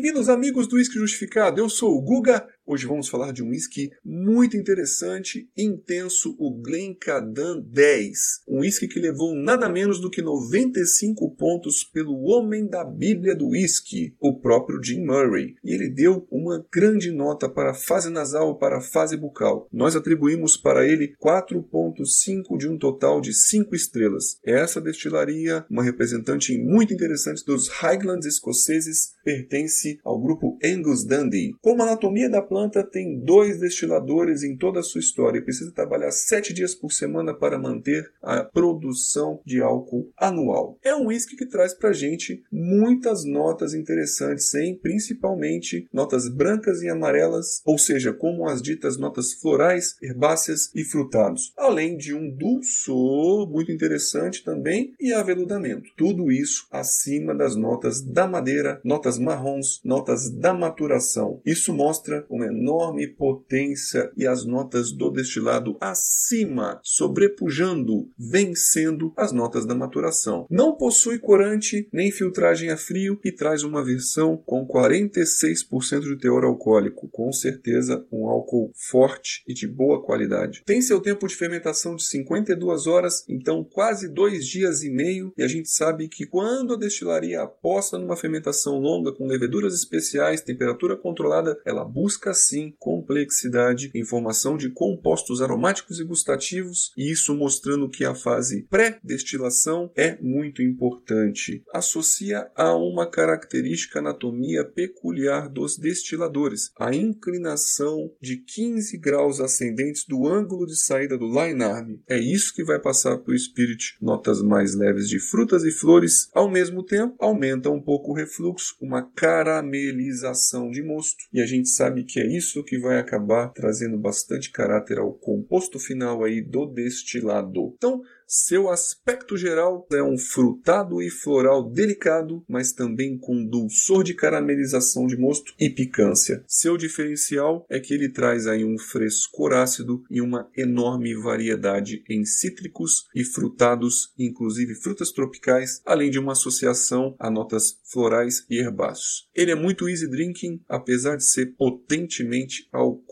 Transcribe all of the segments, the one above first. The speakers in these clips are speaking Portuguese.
Bem-vindos, amigos do Whisky Justificado. Eu sou o Guga. Hoje vamos falar de um whisky muito interessante, intenso, o Glencadan 10. Um whisky que levou nada menos do que 95 pontos pelo homem da Bíblia do whisky, o próprio Jim Murray. E ele deu uma grande nota para a fase nasal para a fase bucal. Nós atribuímos para ele 4.5 de um total de 5 estrelas. Essa destilaria, uma representante muito interessante dos Highlands escoceses, pertence ao grupo Angus Dundee. Como a anatomia da planta planta tem dois destiladores em toda a sua história e precisa trabalhar sete dias por semana para manter a produção de álcool anual. É um whisky que traz para gente muitas notas interessantes, hein? principalmente notas brancas e amarelas, ou seja, como as ditas notas florais, herbáceas e frutados, além de um dulçor muito interessante também e aveludamento. Tudo isso acima das notas da madeira, notas marrons, notas da maturação. Isso mostra uma enorme potência e as notas do destilado acima, sobrepujando, vencendo as notas da maturação. Não possui corante nem filtragem a frio e traz uma versão com 46% de teor alcoólico, com certeza um álcool forte e de boa qualidade. Tem seu tempo de fermentação de 52 horas, então quase dois dias e meio, e a gente sabe que quando a destilaria aposta numa fermentação longa com leveduras especiais, temperatura controlada, ela busca sim complexidade, informação de compostos aromáticos e gustativos, e isso mostrando que a fase pré-destilação é muito importante. Associa a uma característica anatomia peculiar dos destiladores, a inclinação de 15 graus ascendentes do ângulo de saída do line arm. É isso que vai passar para o spirit notas mais leves de frutas e flores, ao mesmo tempo aumenta um pouco o refluxo, uma caramelização de mosto, e a gente sabe que é isso que vai acabar trazendo bastante caráter ao composto final aí do destilado. Então, seu aspecto geral é um frutado e floral delicado, mas também com dulçor de caramelização de mosto e picância. Seu diferencial é que ele traz aí um frescor ácido e uma enorme variedade em cítricos e frutados, inclusive frutas tropicais, além de uma associação a notas florais e herbáceos. Ele é muito easy drinking, apesar de ser potentemente alcoólico.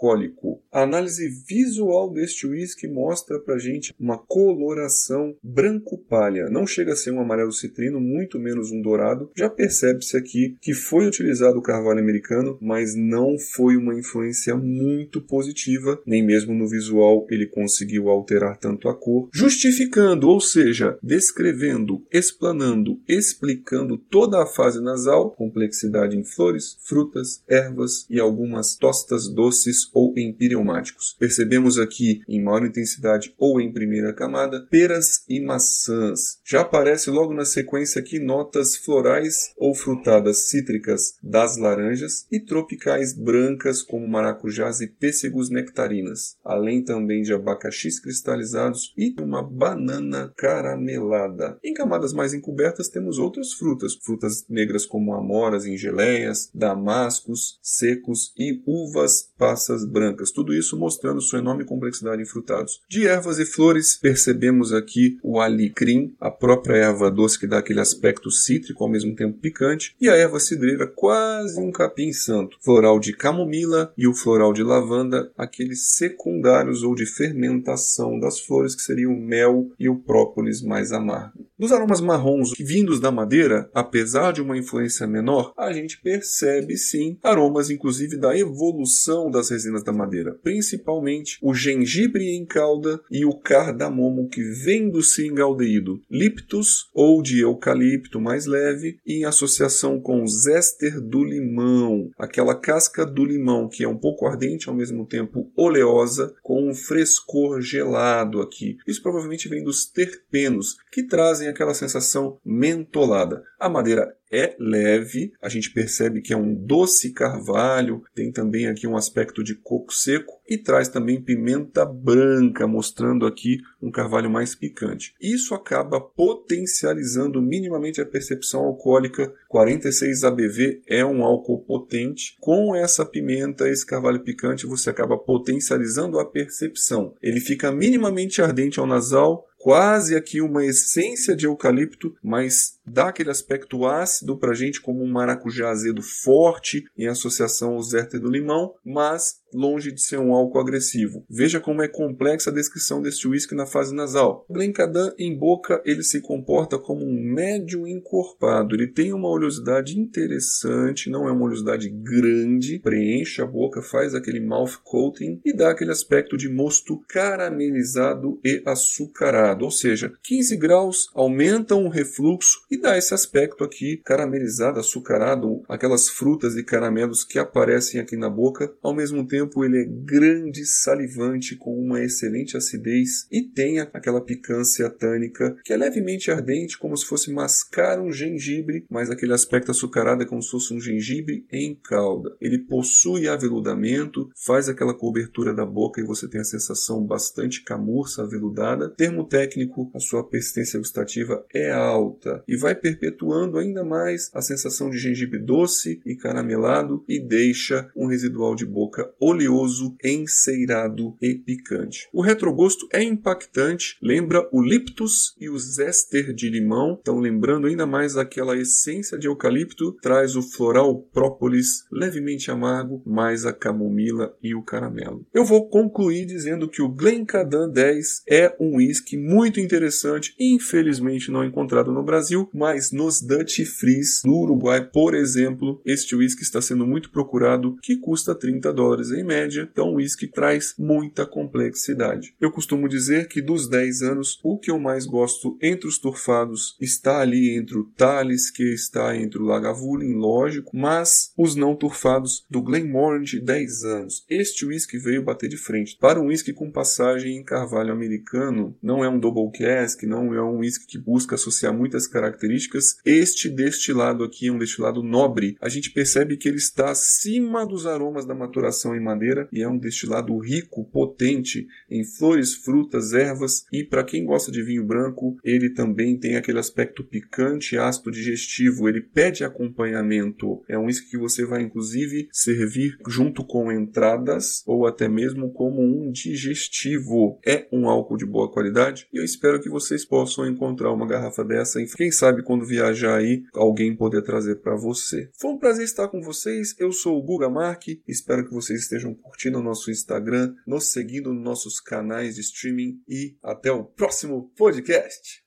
A análise visual deste whisky mostra pra gente uma coloração branco palha. Não chega a ser um amarelo citrino, muito menos um dourado. Já percebe-se aqui que foi utilizado o carvalho americano, mas não foi uma influência muito positiva, nem mesmo no visual ele conseguiu alterar tanto a cor, justificando, ou seja, descrevendo, explanando, explicando toda a fase nasal, complexidade em flores, frutas, ervas e algumas tostas doces ou empireumáticos. Percebemos aqui em maior intensidade ou em primeira camada peras e maçãs. Já aparece logo na sequência aqui notas florais ou frutadas cítricas das laranjas e tropicais brancas como maracujás e pêssegos nectarinas, além também de abacaxis cristalizados e uma banana caramelada. Em camadas mais encobertas temos outras frutas, frutas negras como amoras em geleias, damascos secos e uvas passas brancas, tudo isso mostrando sua enorme complexidade em frutados. De ervas e flores percebemos aqui o alecrim, a própria erva doce que dá aquele aspecto cítrico ao mesmo tempo picante, e a erva cidreira quase um capim santo, floral de camomila e o floral de lavanda, aqueles secundários ou de fermentação das flores que seriam o mel e o própolis mais amargo. Dos aromas marrons vindos da madeira, apesar de uma influência menor, a gente percebe sim aromas inclusive da evolução das resinas da madeira, principalmente o gengibre em calda e o cardamomo que vem tendo-se engaldeído liptus ou de eucalipto mais leve em associação com o zéster do limão, aquela casca do limão que é um pouco ardente ao mesmo tempo oleosa com um frescor gelado aqui. Isso provavelmente vem dos terpenos que trazem aquela sensação mentolada. A madeira é leve, a gente percebe que é um doce carvalho, tem também aqui um aspecto de coco seco e traz também pimenta branca, mostrando aqui um carvalho mais picante. Isso acaba potencializando minimamente a percepção alcoólica. 46 ABV é um álcool potente. Com essa pimenta, esse carvalho picante, você acaba potencializando a percepção. Ele fica minimamente ardente ao nasal, quase aqui uma essência de eucalipto, mas dá aquele aspecto ácido para gente como um maracujá azedo forte em associação ao zéter do limão, mas longe de ser um álcool agressivo. Veja como é complexa a descrição deste whisky na fase nasal. O Glencadan em boca ele se comporta como um médio encorpado. Ele tem uma oleosidade interessante, não é uma oleosidade grande, preenche a boca, faz aquele mouth coating e dá aquele aspecto de mosto caramelizado e açucarado. Ou seja, 15 graus aumentam o refluxo e dá esse aspecto aqui caramelizado, açucarado, aquelas frutas e caramelos que aparecem aqui na boca, ao mesmo tempo tempo ele é grande, salivante, com uma excelente acidez e tem aquela picância tânica que é levemente ardente, como se fosse mascar um gengibre, mas aquele aspecto açucarado é como se fosse um gengibre em calda. Ele possui aveludamento, faz aquela cobertura da boca e você tem a sensação bastante camurça, aveludada. Termo técnico, a sua persistência gustativa é alta e vai perpetuando ainda mais a sensação de gengibre doce e caramelado e deixa um residual de boca oleoso, enceirado e picante. O retrogosto é impactante, lembra o liptus e o zester de limão, então lembrando ainda mais aquela essência de eucalipto, traz o floral própolis levemente amargo, mais a camomila e o caramelo. Eu vou concluir dizendo que o Glencadan 10 é um whisky muito interessante, infelizmente não encontrado no Brasil, mas nos Dutch Freeze do Uruguai, por exemplo, este whisky está sendo muito procurado, que custa 30 dólares em média, então o whisky traz muita complexidade. Eu costumo dizer que dos 10 anos, o que eu mais gosto entre os turfados está ali entre o Thales, que está entre o Lagavulin, lógico, mas os não turfados do Glenmorangie 10 anos. Este whisky veio bater de frente. Para um whisky com passagem em carvalho americano, não é um double cask, não é um whisky que busca associar muitas características. Este destilado aqui é um destilado nobre. A gente percebe que ele está acima dos aromas da maturação em madeira e é um destilado rico, potente em flores, frutas, ervas e para quem gosta de vinho branco, ele também tem aquele aspecto picante, ácido digestivo, ele pede acompanhamento. É um whisky que você vai inclusive servir junto com entradas ou até mesmo como um digestivo. É um álcool de boa qualidade e eu espero que vocês possam encontrar uma garrafa dessa e quem sabe quando viajar aí alguém poder trazer para você. Foi um prazer estar com vocês. Eu sou o Guga Mark, espero que vocês estejam estejam curtindo o nosso Instagram, nos seguindo nos nossos canais de streaming e até o próximo podcast.